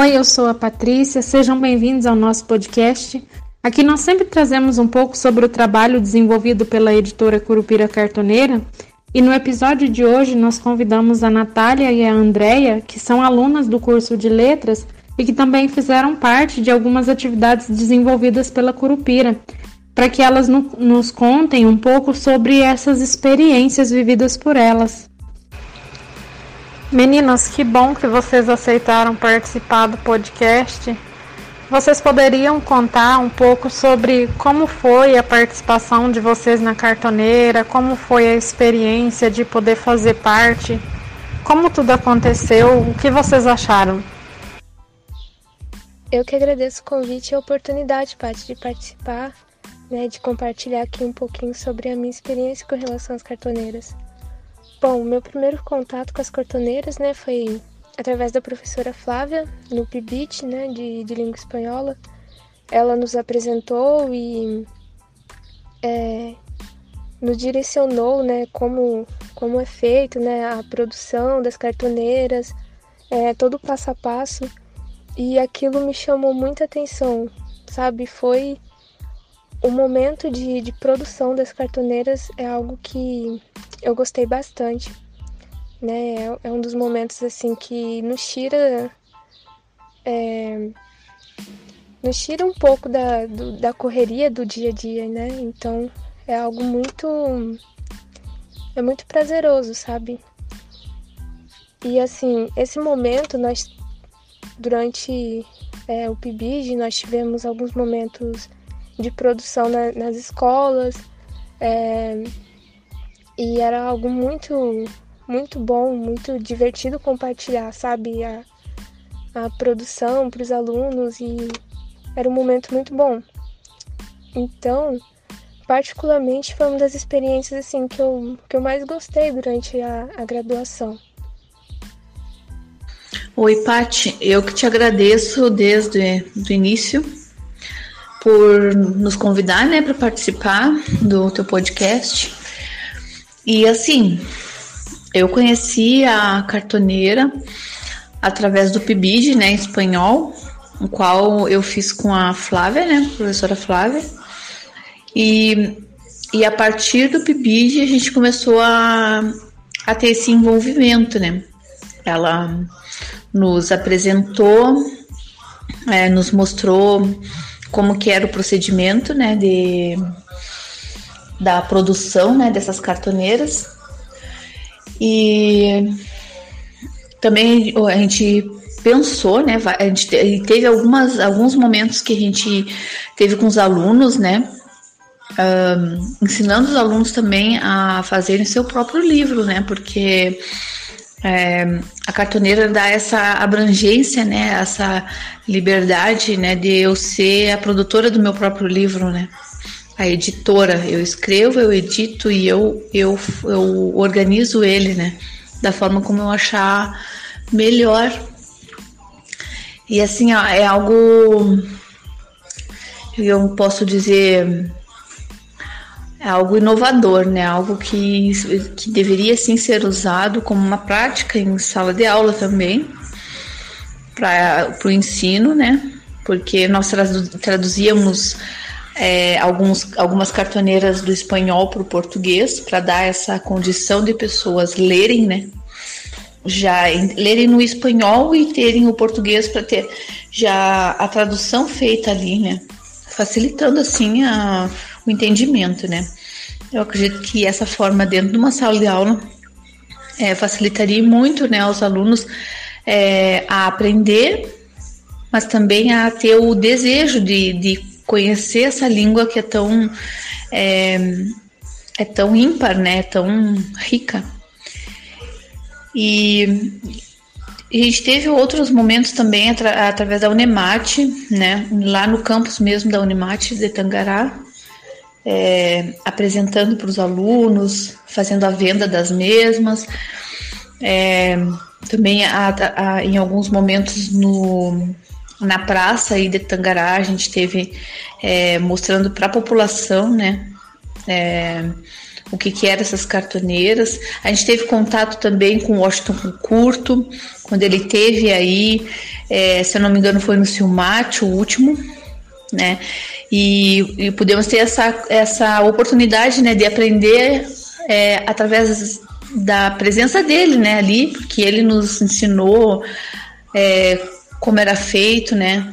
Oi, eu sou a Patrícia, sejam bem-vindos ao nosso podcast. Aqui nós sempre trazemos um pouco sobre o trabalho desenvolvido pela editora Curupira Cartoneira e no episódio de hoje nós convidamos a Natália e a Andrea, que são alunas do curso de letras e que também fizeram parte de algumas atividades desenvolvidas pela Curupira, para que elas no, nos contem um pouco sobre essas experiências vividas por elas. Meninas, que bom que vocês aceitaram participar do podcast. Vocês poderiam contar um pouco sobre como foi a participação de vocês na cartoneira, como foi a experiência de poder fazer parte, como tudo aconteceu, o que vocês acharam? Eu que agradeço o convite e a oportunidade, Paty, de participar, né, de compartilhar aqui um pouquinho sobre a minha experiência com relação às cartoneiras. Bom, meu primeiro contato com as cartoneiras, né, foi através da professora Flávia, no PIBIT, né, de, de língua espanhola. Ela nos apresentou e é, nos direcionou, né, como, como é feito, né, a produção das cartoneiras, é, todo o passo a passo. E aquilo me chamou muita atenção, sabe? Foi o momento de, de produção das cartoneiras é algo que eu gostei bastante né? É, é um dos momentos assim que nos tira é, nos tira um pouco da, do, da correria do dia a dia, né? Então é algo muito é muito prazeroso, sabe? E assim, esse momento nós durante é, o PIBIG nós tivemos alguns momentos de produção na, nas escolas é, e era algo muito muito bom, muito divertido compartilhar, sabe, a, a produção para os alunos e era um momento muito bom. Então, particularmente foi uma das experiências assim que eu, que eu mais gostei durante a, a graduação. Oi, Pati, eu que te agradeço desde o início por nos convidar, né, para participar do teu podcast. E assim, eu conheci a cartoneira através do PIBID, né, em espanhol, o qual eu fiz com a Flávia, né, professora Flávia. E, e a partir do PIBID a gente começou a, a ter esse envolvimento, né. Ela nos apresentou, é, nos mostrou como que era o procedimento, né, de, da produção, né, dessas cartoneiras e também a gente pensou, né? A gente teve algumas, alguns momentos que a gente teve com os alunos, né? Um, ensinando os alunos também a fazerem seu próprio livro, né? Porque é, a cartoneira dá essa abrangência, né? Essa liberdade, né? De eu ser a produtora do meu próprio livro, né? a editora. Eu escrevo, eu edito e eu, eu, eu organizo ele, né? Da forma como eu achar melhor. E assim, ó, é algo. Eu posso dizer. É algo inovador, né? Algo que, que deveria sim ser usado como uma prática em sala de aula também, para o ensino, né? Porque nós traduzíamos é, alguns, algumas cartoneiras do espanhol para o português, para dar essa condição de pessoas lerem, né? Já em, lerem no espanhol e terem o português para ter já a tradução feita ali, né? Facilitando assim a, o entendimento, né? Eu acredito que essa forma dentro de uma sala de aula é, facilitaria muito, né, aos alunos é, a aprender, mas também a ter o desejo de, de conhecer essa língua que é tão é, é tão ímpar, né? Tão rica. E a gente teve outros momentos também atra, através da Unemate, né? Lá no campus mesmo da Unemate de Tangará, é, apresentando para os alunos, fazendo a venda das mesmas. É, também a, a, em alguns momentos no, na praça aí de Tangará, a gente teve é, mostrando para a população, né, é, o que, que eram essas cartoneiras. A gente teve contato também com Washington Curto, quando ele teve aí, é, se eu não me engano, foi no Silmate, o último, né? E, e pudemos ter essa, essa oportunidade né, de aprender é, através da presença dele né, ali, porque ele nos ensinou é, como era feito, né?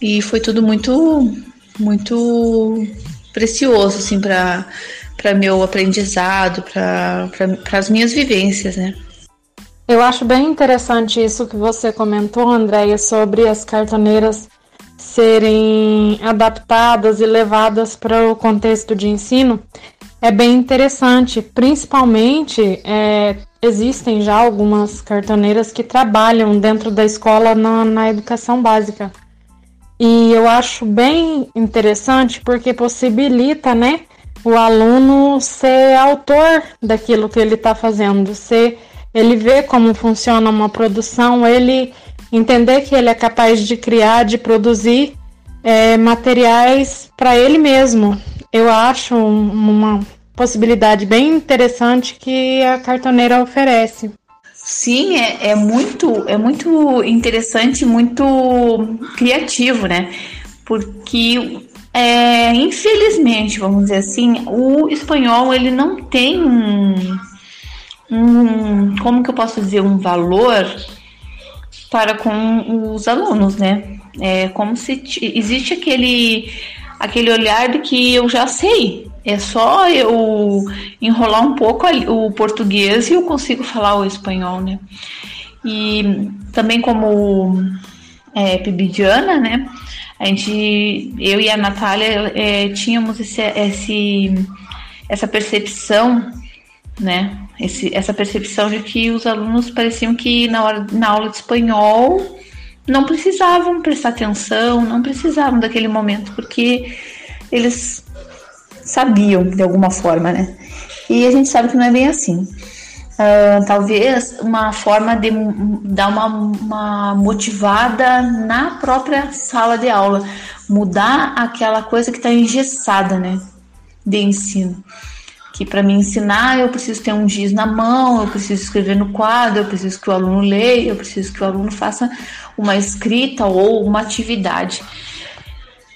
E foi tudo muito, muito precioso, assim, para para meu aprendizado, para as minhas vivências, né? Eu acho bem interessante isso que você comentou, Andréia, sobre as cartoneiras serem adaptadas e levadas para o contexto de ensino. É bem interessante, principalmente é, existem já algumas cartoneiras que trabalham dentro da escola na, na educação básica. E eu acho bem interessante porque possibilita, né, o aluno ser autor daquilo que ele está fazendo, ser, ele vê como funciona uma produção, ele entender que ele é capaz de criar, de produzir é, materiais para ele mesmo. Eu acho uma possibilidade bem interessante que a cartoneira oferece. Sim, é, é muito é muito interessante, muito criativo, né? Porque é, infelizmente, vamos dizer assim, o espanhol ele não tem um, um como que eu posso dizer um valor para com os alunos, né? É como se existe aquele aquele olhar de que eu já sei, é só eu enrolar um pouco o português e eu consigo falar o espanhol, né? E também como é, pibidiana, né? A gente, eu e a Natália é, tínhamos esse, esse, essa percepção, né? Esse, essa percepção de que os alunos pareciam que na, hora, na aula de espanhol não precisavam prestar atenção, não precisavam daquele momento, porque eles sabiam de alguma forma, né? E a gente sabe que não é bem assim. Uh, talvez uma forma de dar uma, uma motivada na própria sala de aula, mudar aquela coisa que está engessada, né? De ensino. Que para me ensinar eu preciso ter um giz na mão, eu preciso escrever no quadro, eu preciso que o aluno leia, eu preciso que o aluno faça uma escrita ou uma atividade.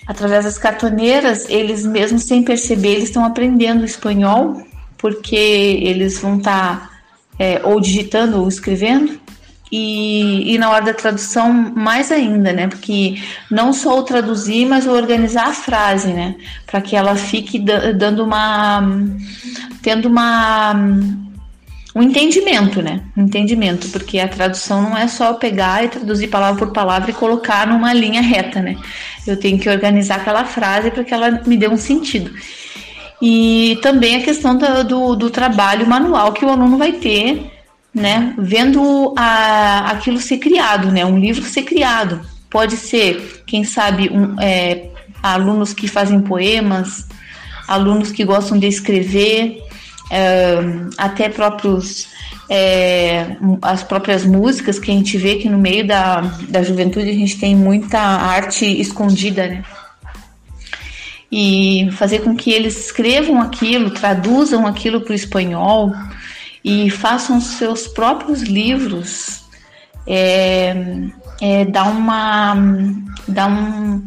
Através das cartoneiras, eles mesmo sem perceber, eles estão aprendendo espanhol, porque eles vão estar tá, é, ou digitando ou escrevendo, e, e, na hora da tradução mais ainda, né? Porque não só o traduzir, mas o organizar a frase, né? Para que ela fique dando uma. tendo uma um entendimento, né? Um entendimento, porque a tradução não é só pegar e traduzir palavra por palavra e colocar numa linha reta, né? Eu tenho que organizar aquela frase para que ela me dê um sentido. E também a questão do, do, do trabalho manual que o aluno vai ter, né? Vendo a, aquilo ser criado, né? Um livro ser criado. Pode ser, quem sabe, um, é, alunos que fazem poemas, alunos que gostam de escrever, até próprios é, as próprias músicas que a gente vê que no meio da, da juventude a gente tem muita arte escondida, né? E fazer com que eles escrevam aquilo, traduzam aquilo para o espanhol e façam seus próprios livros, é, é, dá uma, dá um,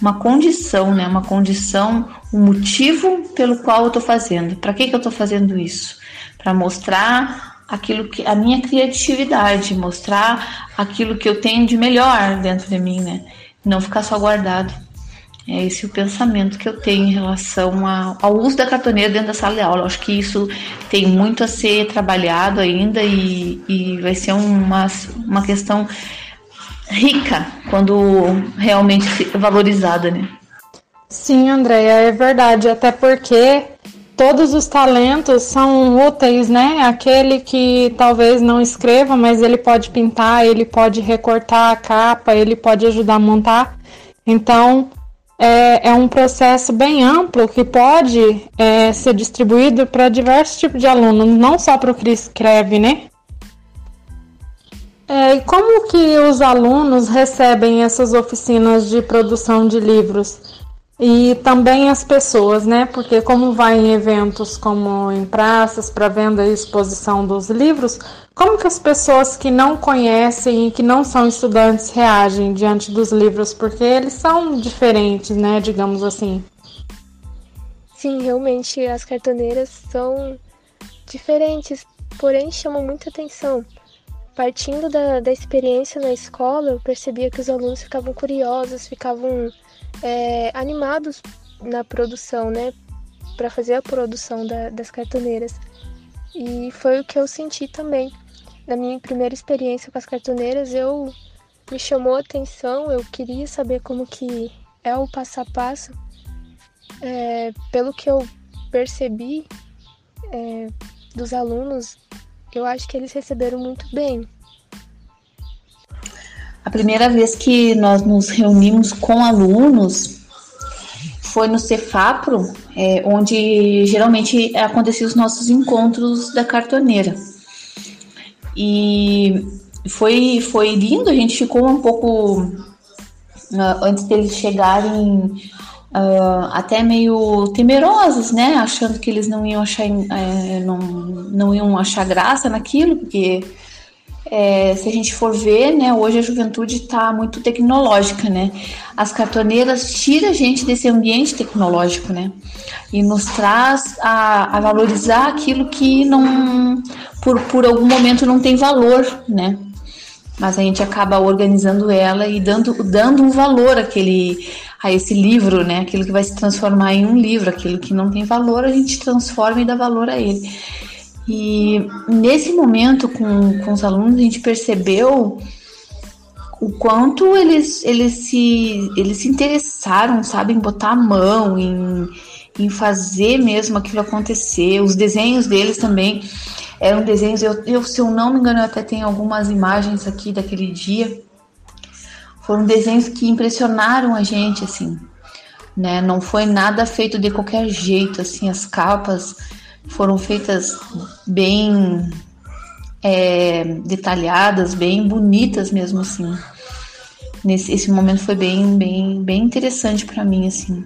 uma condição, né? Uma condição, um motivo pelo qual eu estou fazendo. Para que, que eu estou fazendo isso? Para mostrar aquilo que a minha criatividade, mostrar aquilo que eu tenho de melhor dentro de mim, né? Não ficar só guardado. É esse o pensamento que eu tenho em relação ao uso da cartoneira dentro da sala de aula. Eu acho que isso tem muito a ser trabalhado ainda e, e vai ser uma, uma questão rica quando realmente valorizada, né? Sim, Andréia, é verdade, até porque todos os talentos são úteis, né? Aquele que talvez não escreva, mas ele pode pintar, ele pode recortar a capa, ele pode ajudar a montar. Então, é, é um processo bem amplo que pode é, ser distribuído para diversos tipos de alunos, não só para o que escreve, né? É, e como que os alunos recebem essas oficinas de produção de livros? E também as pessoas, né? Porque como vai em eventos como em praças para venda e exposição dos livros, como que as pessoas que não conhecem e que não são estudantes reagem diante dos livros? Porque eles são diferentes, né? Digamos assim. Sim, realmente as cartoneiras são diferentes, porém chamam muita atenção. Partindo da, da experiência na escola, eu percebia que os alunos ficavam curiosos, ficavam é, animados na produção, né? Para fazer a produção da, das cartoneiras. E foi o que eu senti também. Na minha primeira experiência com as cartoneiras, eu me chamou a atenção, eu queria saber como que é o passo a passo. É, pelo que eu percebi é, dos alunos, eu acho que eles receberam muito bem. A primeira vez que nós nos reunimos com alunos foi no Cefapro, é, onde geralmente aconteciam os nossos encontros da cartoneira. E foi, foi lindo, a gente ficou um pouco, uh, antes deles chegarem, uh, até meio temerosos, né? Achando que eles não iam achar, uh, não, não iam achar graça naquilo, porque é, se a gente for ver, né, hoje a juventude está muito tecnológica, né? As cartoneiras tiram a gente desse ambiente tecnológico, né? E nos traz a, a valorizar aquilo que não, por, por algum momento não tem valor, né? Mas a gente acaba organizando ela e dando, dando um valor àquele, a esse livro, né? Aquilo que vai se transformar em um livro, aquilo que não tem valor, a gente transforma e dá valor a ele. E nesse momento com, com os alunos a gente percebeu o quanto eles, eles, se, eles se interessaram, sabe, em botar a mão, em, em fazer mesmo aquilo acontecer. Os desenhos deles também eram desenhos, eu, eu, se eu não me engano, eu até tenho algumas imagens aqui daquele dia. Foram desenhos que impressionaram a gente, assim, né? Não foi nada feito de qualquer jeito, assim, as capas foram feitas bem é, detalhadas, bem bonitas mesmo assim. Nesse esse momento foi bem, bem, bem interessante para mim assim.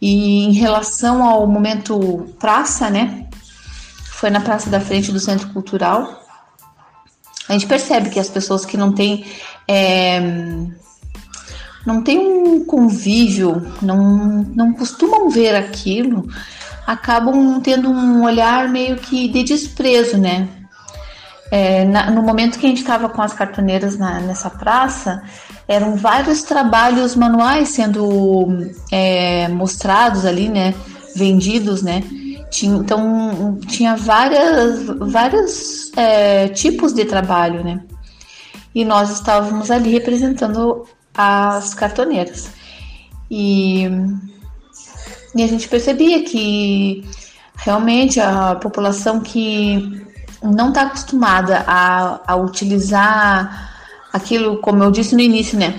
E em relação ao momento praça, né? Foi na praça da frente do Centro Cultural. A gente percebe que as pessoas que não têm é, não tem um convívio, não, não costumam ver aquilo, acabam tendo um olhar meio que de desprezo, né? É, na, no momento que a gente estava com as cartoneiras na, nessa praça, eram vários trabalhos manuais sendo é, mostrados ali, né? Vendidos, né? Tinha, então, tinha várias, vários é, tipos de trabalho, né? E nós estávamos ali representando as cartoneiras. E e a gente percebia que realmente a população que não está acostumada a, a utilizar aquilo, como eu disse no início, né?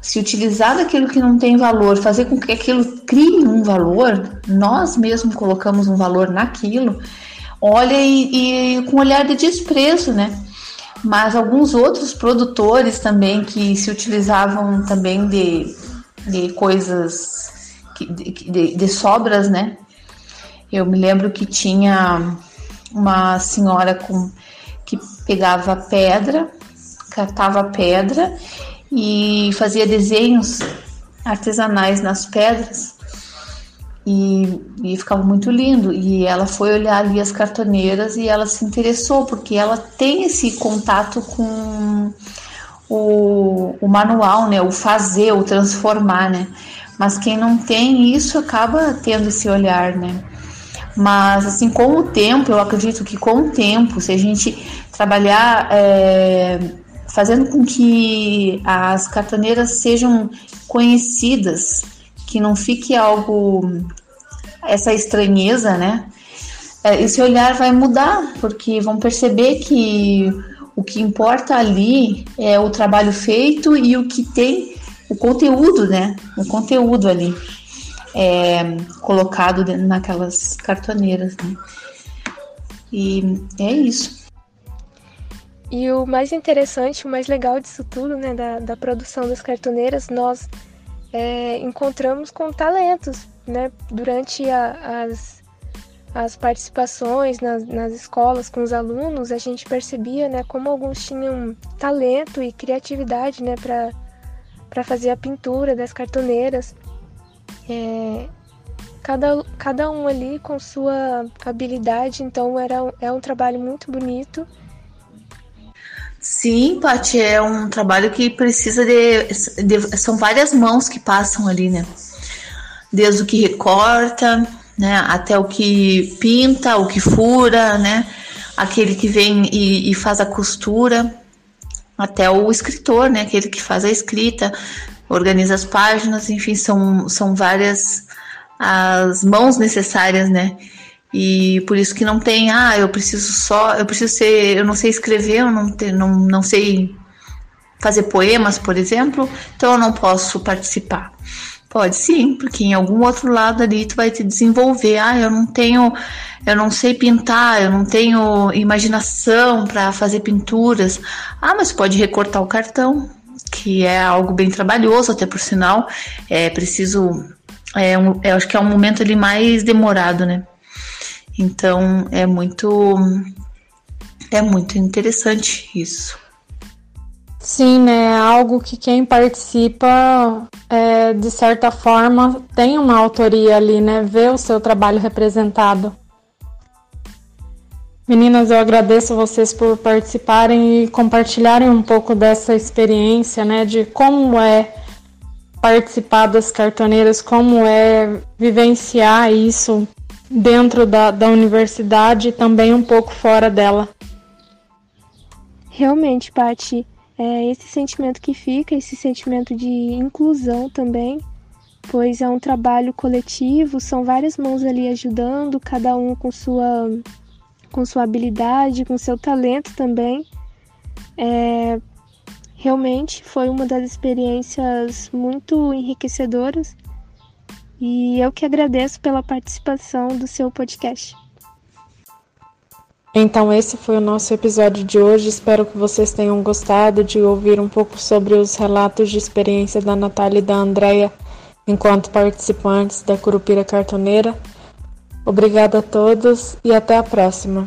Se utilizar daquilo que não tem valor, fazer com que aquilo crie um valor, nós mesmos colocamos um valor naquilo, olha e, e com um olhar de desprezo, né? Mas alguns outros produtores também que se utilizavam também de, de coisas de, de sobras, né? Eu me lembro que tinha uma senhora com que pegava pedra, catava pedra e fazia desenhos artesanais nas pedras e, e, ficava muito lindo. E ela foi olhar ali as cartoneiras e ela se interessou porque ela tem esse contato com o, o manual, né? O fazer, o transformar, né? Mas quem não tem isso acaba tendo esse olhar, né? Mas assim, com o tempo, eu acredito que com o tempo, se a gente trabalhar é, fazendo com que as cartoneiras sejam conhecidas, que não fique algo essa estranheza, né? É, esse olhar vai mudar, porque vão perceber que o que importa ali é o trabalho feito e o que tem o conteúdo, né? O conteúdo ali é, colocado naquelas cartoneiras, né? E é isso. E o mais interessante, o mais legal disso tudo, né, da, da produção das cartoneiras, nós é, encontramos com talentos, né? Durante a, as, as participações nas, nas escolas com os alunos, a gente percebia, né, como alguns tinham talento e criatividade, né, para fazer a pintura das cartoneiras. É, cada, cada um ali com sua habilidade, então era, é um trabalho muito bonito. Sim, Paty, é um trabalho que precisa de, de, São várias mãos que passam ali, né? Desde o que recorta, né? Até o que pinta, o que fura, né? Aquele que vem e, e faz a costura, até o escritor, né? Aquele que faz a escrita, organiza as páginas, enfim, são, são várias as mãos necessárias, né? E por isso que não tem, ah, eu preciso só, eu preciso ser, eu não sei escrever, eu não, te, não, não sei fazer poemas, por exemplo, então eu não posso participar. Pode sim, porque em algum outro lado ali tu vai te desenvolver. Ah, eu não tenho, eu não sei pintar, eu não tenho imaginação para fazer pinturas. Ah, mas pode recortar o cartão, que é algo bem trabalhoso, até por sinal. É preciso é um, eu acho que é um momento ali mais demorado, né? Então é muito é muito interessante isso. Sim, né? É algo que quem participa, é, de certa forma, tem uma autoria ali, né? Vê o seu trabalho representado. Meninas, eu agradeço vocês por participarem e compartilharem um pouco dessa experiência, né? De como é participar das cartoneiras, como é vivenciar isso dentro da, da universidade e também um pouco fora dela. Realmente, Pati, é esse sentimento que fica, esse sentimento de inclusão também, pois é um trabalho coletivo, são várias mãos ali ajudando, cada um com sua, com sua habilidade, com seu talento também. É, realmente foi uma das experiências muito enriquecedoras e eu que agradeço pela participação do seu podcast. Então, esse foi o nosso episódio de hoje. Espero que vocês tenham gostado de ouvir um pouco sobre os relatos de experiência da Natália e da Andrea enquanto participantes da Curupira Cartoneira. Obrigada a todos e até a próxima.